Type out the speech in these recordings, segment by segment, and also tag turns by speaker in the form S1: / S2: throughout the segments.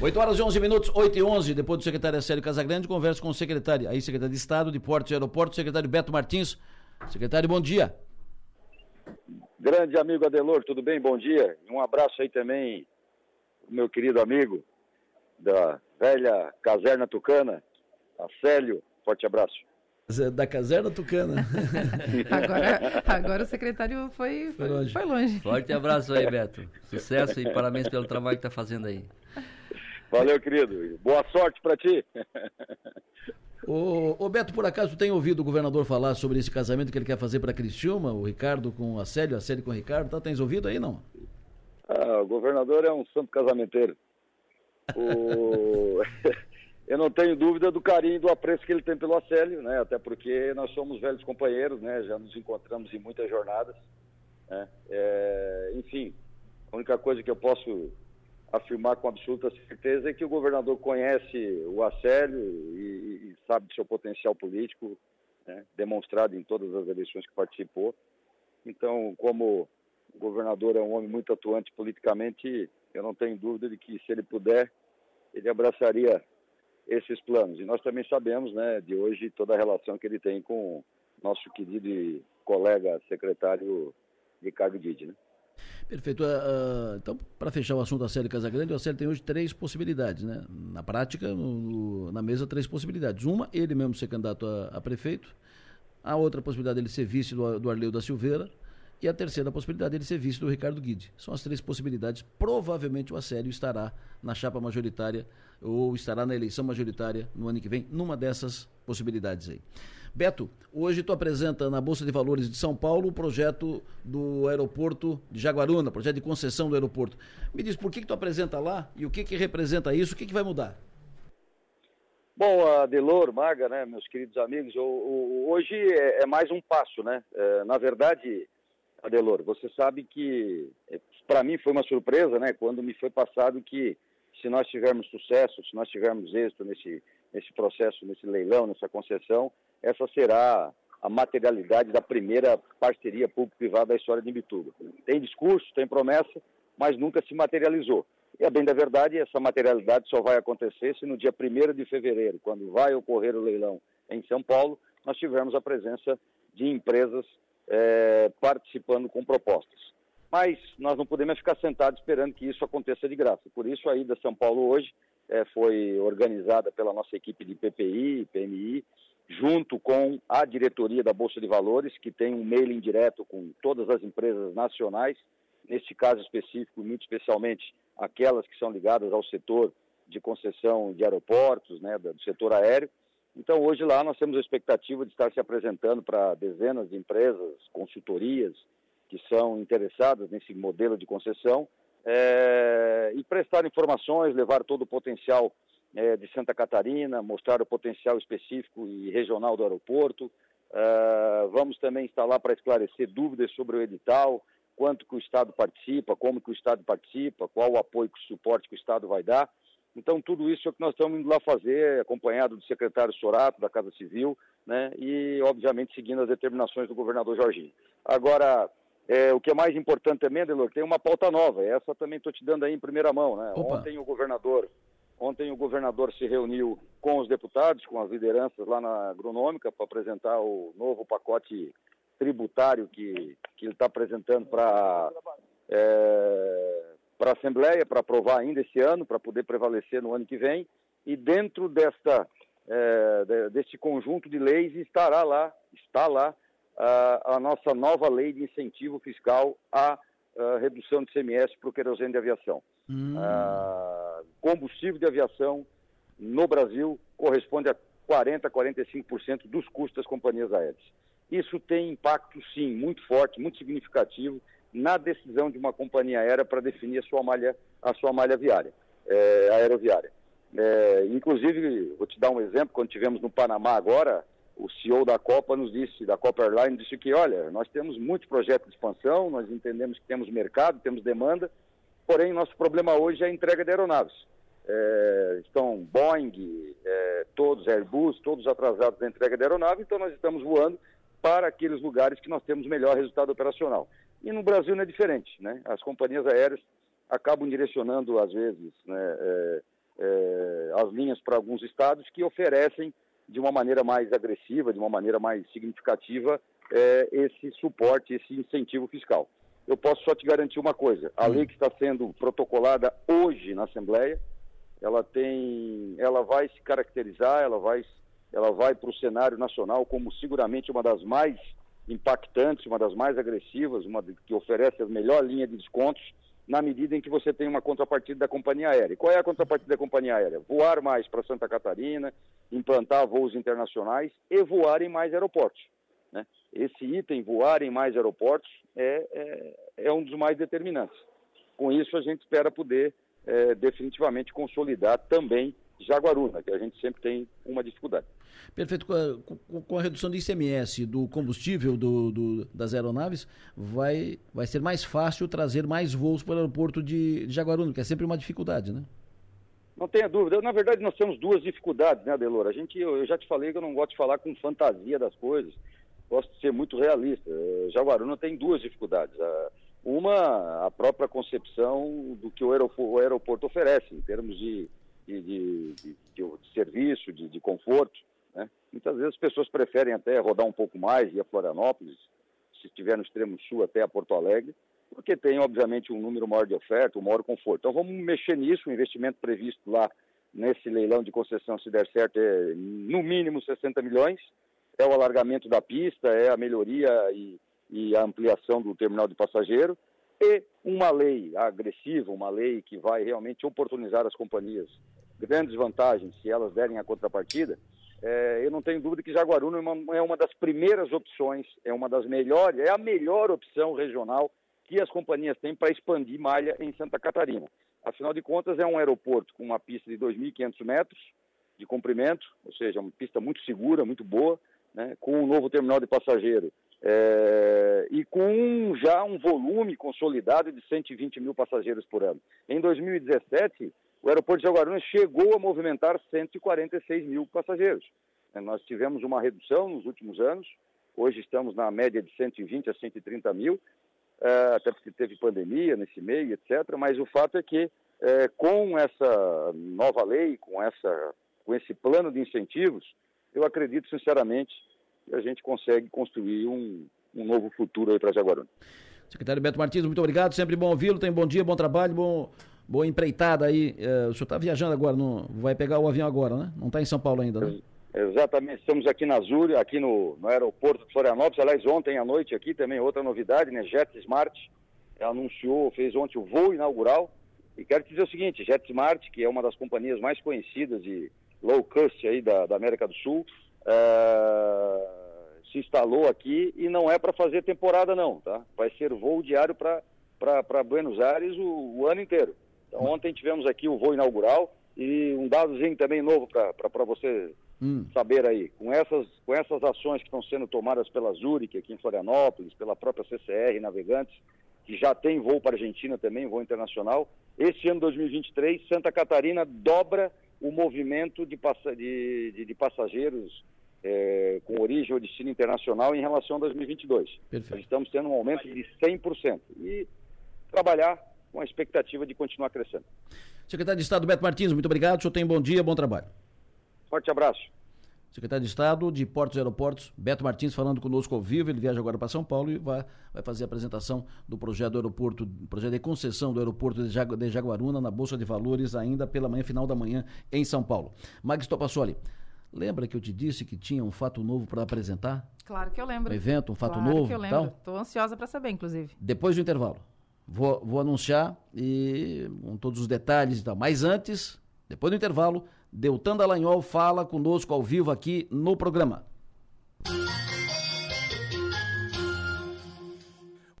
S1: 8 horas e 11 minutos, 8 e 11, depois do secretário Célio Casagrande, converso com o secretário, aí secretário de Estado de Portos e Aeroportos, secretário Beto Martins. Secretário, bom dia.
S2: Grande amigo Adelor, tudo bem? Bom dia. Um abraço aí também, meu querido amigo da velha caserna tucana, Acélio. Forte abraço.
S1: Da caserna tucana.
S3: agora, agora o secretário foi, foi, longe. foi longe.
S4: Forte abraço aí, Beto. Sucesso e parabéns pelo trabalho que está fazendo aí.
S2: Valeu, querido. Boa sorte para ti.
S1: Ô, ô, Beto, por acaso tem ouvido o governador falar sobre esse casamento que ele quer fazer para Criciúma, o Ricardo com a Célio, a Célio com o Ricardo, tá? Tens ouvido aí, não?
S2: Ah, o governador é um santo casamenteiro. O... Eu não tenho dúvida do carinho e do apreço que ele tem pelo Acélio, né? Até porque nós somos velhos companheiros, né? Já nos encontramos em muitas jornadas. Né? É... Enfim, a única coisa que eu posso afirmar com absoluta certeza é que o governador conhece o Acélio e, e sabe do seu potencial político, né, demonstrado em todas as eleições que participou. Então, como o governador é um homem muito atuante politicamente, eu não tenho dúvida de que, se ele puder, ele abraçaria esses planos. E nós também sabemos, né, de hoje, toda a relação que ele tem com nosso querido colega secretário Ricardo Didi, né?
S1: Perfeito. Uh, então, para fechar o assunto da série Casagrande, a série tem hoje três possibilidades, né? Na prática, no, na mesa, três possibilidades. Uma, ele mesmo ser candidato a, a prefeito. A outra possibilidade dele ser vice do, do Arleu da Silveira. E a terceira possibilidade dele ser vice do Ricardo Guide. São as três possibilidades. Provavelmente o Assélio estará na chapa majoritária ou estará na eleição majoritária no ano que vem, numa dessas possibilidades aí. Beto, hoje tu apresenta na Bolsa de Valores de São Paulo o projeto do aeroporto de Jaguaruna, projeto de concessão do aeroporto. Me diz por que, que tu apresenta lá e o que, que representa isso, o que, que vai mudar?
S2: Bom, Adelor, Marga, né, meus queridos amigos, o, o, hoje é, é, mais um passo, né? É, na verdade, Adelor, você sabe que é, para mim foi uma surpresa, né, quando me foi passado que se nós tivermos sucesso, se nós tivermos êxito nesse, nesse processo, nesse leilão, nessa concessão, essa será a materialidade da primeira parceria público-privada da história de Imbituba. Tem discurso, tem promessa, mas nunca se materializou. E a bem da verdade, essa materialidade só vai acontecer se no dia 1 de fevereiro, quando vai ocorrer o leilão em São Paulo, nós tivermos a presença de empresas é, participando com propostas. Mas nós não podemos ficar sentados esperando que isso aconteça de graça. Por isso a ida São Paulo hoje é, foi organizada pela nossa equipe de PPI, PMI, junto com a diretoria da Bolsa de Valores, que tem um mailing direto com todas as empresas nacionais, neste caso específico, muito especialmente aquelas que são ligadas ao setor de concessão de aeroportos, né, do setor aéreo. Então, hoje lá nós temos a expectativa de estar se apresentando para dezenas de empresas, consultorias, que são interessadas nesse modelo de concessão, é, e prestar informações, levar todo o potencial é, de Santa Catarina, mostrar o potencial específico e regional do aeroporto. Uh, vamos também estar lá para esclarecer dúvidas sobre o edital, quanto que o Estado participa, como que o Estado participa, qual o apoio e suporte que o Estado vai dar. Então, tudo isso é o que nós estamos indo lá fazer, acompanhado do secretário Sorato, da Casa Civil, né, e, obviamente, seguindo as determinações do governador Jorginho. Agora, é, o que é mais importante também, Delor, tem uma pauta nova, essa também estou te dando aí em primeira mão. Né? Ontem o governador Ontem o governador se reuniu com os deputados, com as lideranças lá na agronômica, para apresentar o novo pacote tributário que, que ele está apresentando para é, a Assembleia, para aprovar ainda esse ano, para poder prevalecer no ano que vem. E dentro desta, é, deste conjunto de leis estará lá, está lá, a, a nossa nova lei de incentivo fiscal à redução de CMS para o querosene de aviação. Hum. Ah, combustível de aviação no Brasil corresponde a 40, 45% dos custos das companhias aéreas. Isso tem impacto, sim, muito forte, muito significativo na decisão de uma companhia aérea para definir a sua malha, a sua malha viária, é, aeroviária. É, inclusive, vou te dar um exemplo, quando tivemos no Panamá agora, o CEO da Copa nos disse, da Copa Airline, disse que, olha, nós temos muitos projetos de expansão, nós entendemos que temos mercado, temos demanda, Porém, nosso problema hoje é a entrega de aeronaves. É, estão Boeing, é, todos Airbus, todos atrasados na entrega de aeronave, então nós estamos voando para aqueles lugares que nós temos melhor resultado operacional. E no Brasil não é diferente, né? As companhias aéreas acabam direcionando, às vezes, né, é, algumas linhas para alguns estados que oferecem de uma maneira mais agressiva, de uma maneira mais significativa, é, esse suporte, esse incentivo fiscal. Eu posso só te garantir uma coisa: a hum. lei que está sendo protocolada hoje na Assembleia, ela tem, ela vai se caracterizar, ela vai, ela vai para o cenário nacional como seguramente uma das mais impactantes, uma das mais agressivas, uma que oferece a melhor linha de descontos na medida em que você tem uma contrapartida da companhia aérea. E qual é a contrapartida da companhia aérea? Voar mais para Santa Catarina, implantar voos internacionais e voar em mais aeroportos. Né? Esse item, voar em mais aeroportos, é, é, é um dos mais determinantes. Com isso, a gente espera poder é, definitivamente consolidar também Jaguaruna, que a gente sempre tem uma dificuldade.
S1: Perfeito. Com a, com a redução do ICMS do combustível do, do, das aeronaves, vai, vai ser mais fácil trazer mais voos para o aeroporto de, de Jaguaruna, que é sempre uma dificuldade, né?
S2: Não tenha dúvida. Na verdade, nós temos duas dificuldades, né, Adelora? A gente, eu, eu já te falei que eu não gosto de falar com fantasia das coisas. Gosto de ser muito realista. É, Jaguaruna tem duas dificuldades. Uma, a própria concepção do que o aeroporto, o aeroporto oferece, em termos de de, de, de, de serviço, de, conforto. Né? Muitas vezes as pessoas preferem até rodar um pouco mais, ir a Florianópolis, se estiver no extremo sul até a Porto Alegre, porque tem, obviamente, um número maior de oferta, um maior conforto. Então vamos mexer nisso, o investimento previsto lá nesse leilão de concessão, se der certo, é no mínimo 60 milhões, é o alargamento da pista, é a melhoria e, e a ampliação do terminal de passageiro, e uma lei agressiva, uma lei que vai realmente oportunizar as companhias grandes vantagens se elas derem a contrapartida, é, eu não tenho dúvida que Jaguaruna é uma, é uma das primeiras opções, é uma das melhores, é a melhor opção regional que as companhias têm para expandir malha em Santa Catarina. Afinal de contas, é um aeroporto com uma pista de 2.500 metros de comprimento, ou seja, uma pista muito segura, muito boa, né, com um novo terminal de passageiro é, e com já um volume consolidado de 120 mil passageiros por ano. Em 2017, o aeroporto de Jaguaruna chegou a movimentar 146 mil passageiros. É, nós tivemos uma redução nos últimos anos, hoje estamos na média de 120 a 130 mil, é, até porque teve pandemia nesse meio, etc. Mas o fato é que é, com essa nova lei, com, essa, com esse plano de incentivos, eu acredito sinceramente que a gente consegue construir um, um novo futuro aí para Jaguaruna.
S1: Secretário Beto Martins, muito obrigado, sempre bom ouvi-lo, tem bom dia, bom trabalho, bom, boa empreitada aí. É, o senhor está viajando agora, não, vai pegar o avião agora, né? Não está em São Paulo ainda, né?
S2: Exatamente, estamos aqui na Azul, aqui no, no aeroporto de Florianópolis, aliás, ontem à noite aqui também outra novidade, né, JetSmart anunciou, fez ontem o voo inaugural, e quero te dizer o seguinte, JetSmart, que é uma das companhias mais conhecidas de low cost aí da, da América do Sul, é, se instalou aqui e não é para fazer temporada não, tá? Vai ser voo diário para Buenos Aires o, o, ano inteiro. Ontem tivemos aqui o voo inaugural e um dadozinho também novo para você hum. saber aí. Com essas, com essas ações que estão sendo tomadas pela Zurich aqui em Florianópolis, pela própria CCR Navegantes, que já tem voo para a Argentina também, voo internacional, este ano 2023 Santa Catarina dobra o movimento de, de, de, de passageiros é, com origem ou destino internacional em relação a 2022. Perfeito. Nós estamos tendo um aumento de 100% e trabalhar com a expectativa de continuar crescendo.
S1: Secretário de Estado Beto Martins, muito obrigado. O senhor tem bom dia, bom trabalho.
S2: Forte abraço.
S1: Secretário de Estado de Portos e Aeroportos, Beto Martins, falando conosco ao vivo. Ele viaja agora para São Paulo e vai, vai fazer a apresentação do projeto do aeroporto, projeto de concessão do aeroporto de, Jagu, de Jaguaruna na Bolsa de Valores, ainda pela manhã, final da manhã, em São Paulo. Magis Topassoli, Lembra que eu te disse que tinha um fato novo para apresentar?
S3: Claro que eu lembro.
S1: Um evento, um fato
S3: claro
S1: novo?
S3: que eu lembro. Estou ansiosa para saber, inclusive.
S1: Depois do intervalo. Vou, vou anunciar e com todos os detalhes e tal. Mas antes, depois do intervalo, Deltan Dallagnol fala conosco ao vivo aqui no programa.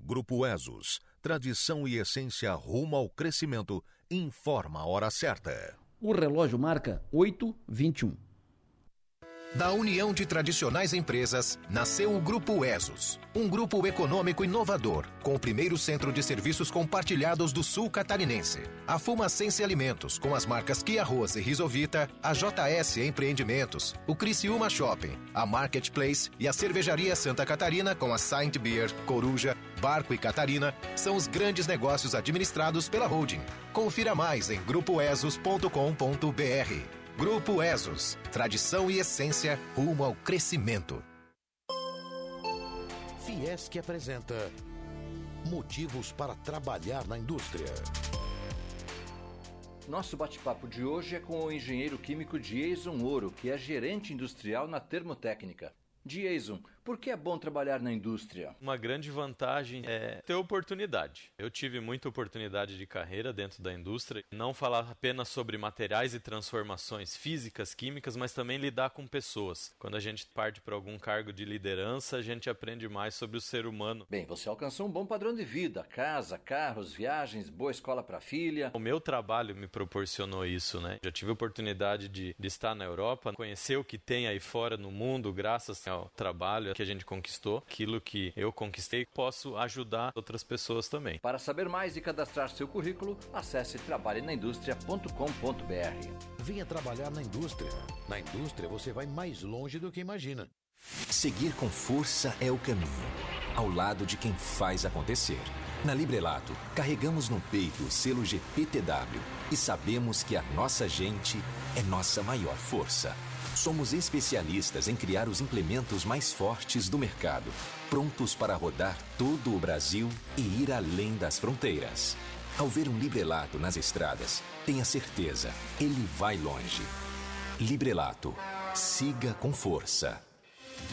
S5: Grupo ESOS, tradição e essência rumo ao crescimento, informa a hora certa.
S1: O relógio marca 8h21.
S5: Da união de tradicionais empresas, nasceu o Grupo ESOS, um grupo econômico inovador, com o primeiro centro de serviços compartilhados do sul catarinense. A Fumacense Alimentos, com as marcas Kia Arroz e Risovita, a JS Empreendimentos, o Criciúma Shopping, a Marketplace e a Cervejaria Santa Catarina com a Saint Beer, Coruja, Barco e Catarina, são os grandes negócios administrados pela holding. Confira mais em grupoesos.com.br. Grupo Esos. Tradição e essência rumo ao crescimento.
S6: Fiesc apresenta Motivos para trabalhar na indústria.
S4: Nosso bate-papo de hoje é com o engenheiro químico Jason Ouro, que é gerente industrial na Termotécnica. Jason, por que é bom trabalhar na indústria?
S7: Uma grande vantagem é ter oportunidade. Eu tive muita oportunidade de carreira dentro da indústria, não falar apenas sobre materiais e transformações físicas, químicas, mas também lidar com pessoas. Quando a gente parte para algum cargo de liderança, a gente aprende mais sobre o ser humano.
S4: Bem, você alcançou um bom padrão de vida: casa, carros, viagens, boa escola para a filha.
S7: O meu trabalho me proporcionou isso, né? Já tive a oportunidade de, de estar na Europa, conhecer o que tem aí fora no mundo, graças ao trabalho que a gente conquistou, aquilo que eu conquistei, posso ajudar outras pessoas também.
S4: Para saber mais e cadastrar seu currículo, acesse trabalhenaindustria.com.br.
S6: Venha trabalhar na indústria. Na indústria você vai mais longe do que imagina.
S8: Seguir com força é o caminho, ao lado de quem faz acontecer. Na Librelato, carregamos no peito o selo GPTW e sabemos que a nossa gente é nossa maior força. Somos especialistas em criar os implementos mais fortes do mercado, prontos para rodar todo o Brasil e ir além das fronteiras. Ao ver um Librelato nas estradas, tenha certeza, ele vai longe. Librelato, siga com força.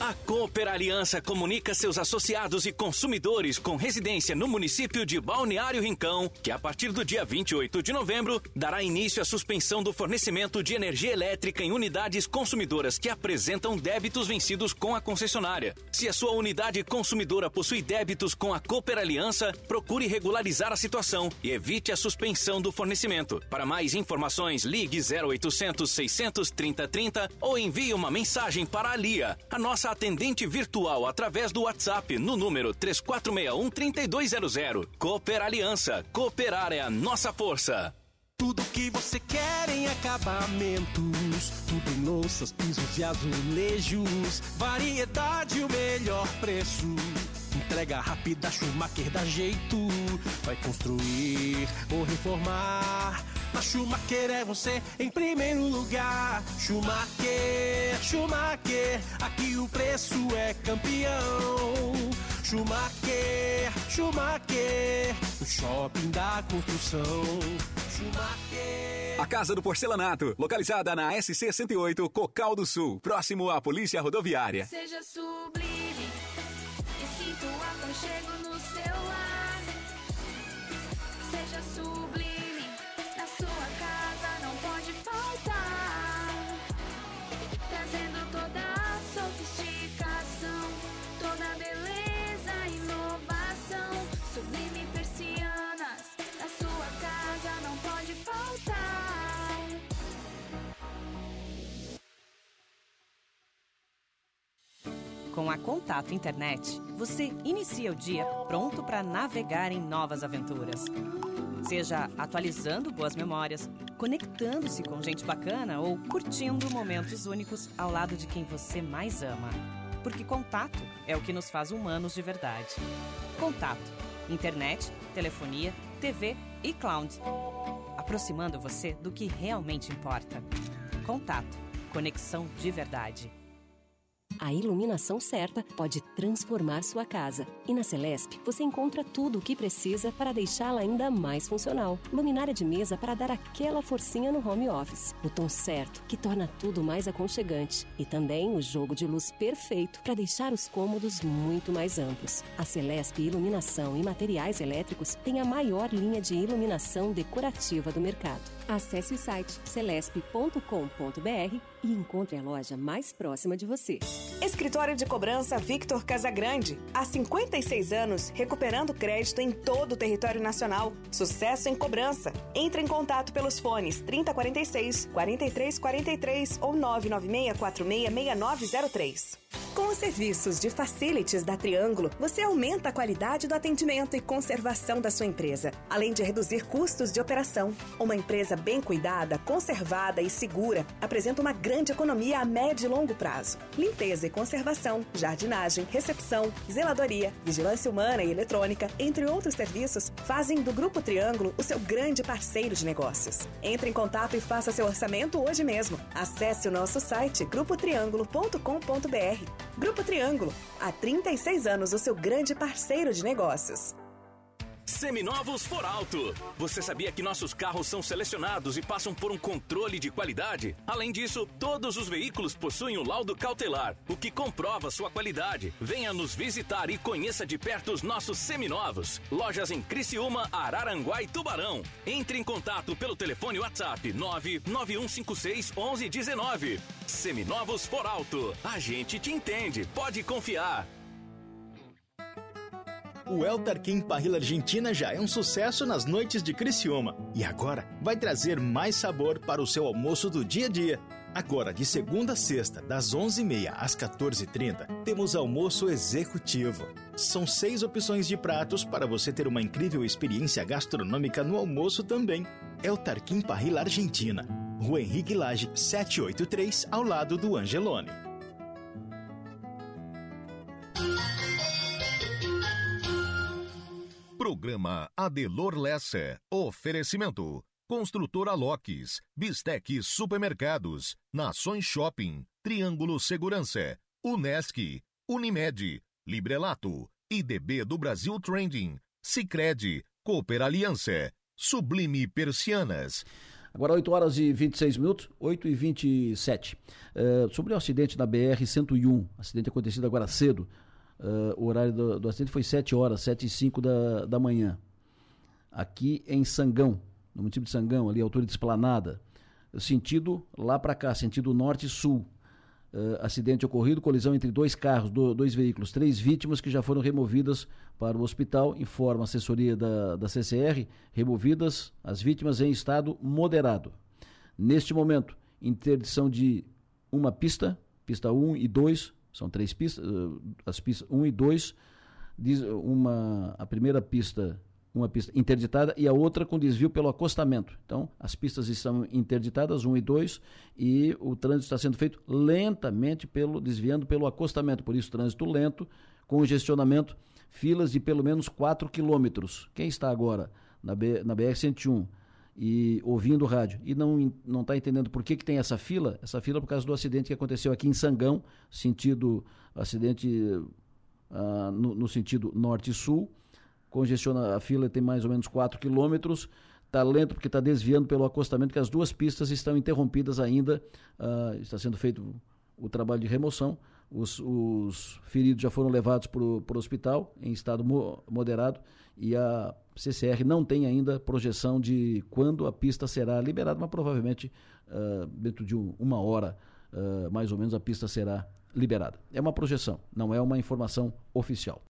S9: A Cooper Aliança comunica seus associados e consumidores com residência no município de Balneário Rincão que a partir do dia 28 de novembro dará início à suspensão do fornecimento de energia elétrica em unidades consumidoras que apresentam débitos vencidos com a concessionária. Se a sua unidade consumidora possui débitos com a Cooper Aliança, procure regularizar a situação e evite a suspensão do fornecimento. Para mais informações, ligue 0800 630 30 ou envie uma mensagem para a Lia, nossa atendente virtual através do WhatsApp no número 3461 3200. Cooper Aliança. Cooperar é a nossa força.
S10: Tudo que você quer em acabamentos, tudo em louças, pisos e azulejos, variedade o melhor preço. Entrega rápida, Schumacher dá jeito. Vai construir ou reformar. A Schumacher é você em primeiro lugar. Schumacher, Schumacher, aqui o preço é campeão. Schumacher, Schumacher, o shopping da construção. Schumacher.
S11: A Casa do Porcelanato, localizada na SC 108, Cocal do Sul, próximo à Polícia Rodoviária.
S12: Seja sublime e sinta o aconchego no seu lar. Seja sublime, a
S13: Contato Internet, você inicia o dia pronto para navegar em novas aventuras. Seja atualizando boas memórias, conectando-se com gente bacana ou curtindo momentos únicos ao lado de quem você mais ama. Porque contato é o que nos faz humanos de verdade. Contato. Internet, telefonia, TV e cloud. Aproximando você do que realmente importa. Contato. Conexão de verdade.
S14: A iluminação certa pode transformar sua casa. E na Celesp você encontra tudo o que precisa para deixá-la ainda mais funcional. Luminária de mesa para dar aquela forcinha no home office. O tom certo que torna tudo mais aconchegante. E também o jogo de luz perfeito para deixar os cômodos muito mais amplos. A Celesp Iluminação e Materiais Elétricos tem a maior linha de iluminação decorativa do mercado. Acesse o site celesp.com.br e encontre a loja mais próxima de você.
S15: Escritório de Cobrança Victor Casagrande. Há 56 anos, recuperando crédito em todo o território nacional. Sucesso em cobrança. Entre em contato pelos fones 3046 4343 ou 996 466903. Com os serviços de facilities da Triângulo, você aumenta a qualidade do atendimento e conservação da sua empresa, além de reduzir custos de operação. Uma empresa bem cuidada, conservada e segura apresenta uma grande economia a médio e longo prazo. Limpeza e conservação, jardinagem, recepção, zeladoria, vigilância humana e eletrônica, entre outros serviços, fazem do Grupo Triângulo o seu grande parceiro de negócios. Entre em contato e faça seu orçamento hoje mesmo. Acesse o nosso site grupotriângulo.com.br. Grupo Triângulo, há 36 anos o seu grande parceiro de negócios.
S9: Seminovos for alto. Você sabia que nossos carros são selecionados e passam por um controle de qualidade? Além disso, todos os veículos possuem o laudo cautelar, o que comprova sua qualidade. Venha nos visitar e conheça de perto os nossos seminovos. Lojas em Criciúma, Araranguá e Tubarão. Entre em contato pelo telefone WhatsApp 99156 1119. Seminovos for alto. A gente te entende. Pode confiar.
S16: O El Tarquim Parrilla Argentina já é um sucesso nas noites de Criciúma e agora vai trazer mais sabor para o seu almoço do dia a dia. Agora, de segunda a sexta, das 11h30 às 14h30, temos almoço executivo. São seis opções de pratos para você ter uma incrível experiência gastronômica no almoço também. El Tarquim Parrilla Argentina, Rua Henrique Lage, 783, ao lado do Angelone.
S17: Programa Adelor Lessa. Oferecimento. Construtora Locks, Bistec Supermercados, Nações Shopping, Triângulo Segurança, Unesc, Unimed, Librelato, IDB do Brasil Trending, Sicredi, Cooper Aliança, Sublime Persianas.
S1: Agora 8 horas e 26 minutos, 8 e 27. Uh, sobre o acidente na BR-101, acidente acontecido agora cedo, Uh, o horário do, do, acidente foi 7 horas, 7 e 5 da, da manhã. Aqui em Sangão, no município de Sangão, ali, altura de Esplanada. Sentido lá para cá, sentido norte-sul. Uh, acidente ocorrido, colisão entre dois carros, do, dois veículos, três vítimas que já foram removidas para o hospital, informa a assessoria da, da CCR, removidas as vítimas em estado moderado. Neste momento, interdição de uma pista, pista 1 e 2, são três pistas, as pistas 1 um e 2, uma, a primeira pista, uma pista interditada e a outra com desvio pelo acostamento. Então, as pistas estão interditadas, 1 um e 2, e o trânsito está sendo feito lentamente, pelo desviando pelo acostamento. Por isso, trânsito lento, congestionamento, filas de pelo menos 4 quilômetros. Quem está agora na, B, na BR-101 e ouvindo rádio e não não está entendendo por que, que tem essa fila, essa fila é por causa do acidente que aconteceu aqui em Sangão, sentido acidente uh, no, no, sentido norte-sul, congestiona a fila tem mais ou menos 4 quilômetros, está lento porque está desviando pelo acostamento, que as duas pistas estão interrompidas ainda, uh, está sendo feito o trabalho de remoção, os, os feridos já foram levados para o hospital em estado mo moderado e a CCR não tem ainda projeção de quando a pista será liberada, mas provavelmente uh, dentro de um, uma hora, uh, mais ou menos, a pista será liberada. É uma projeção, não é uma informação oficial.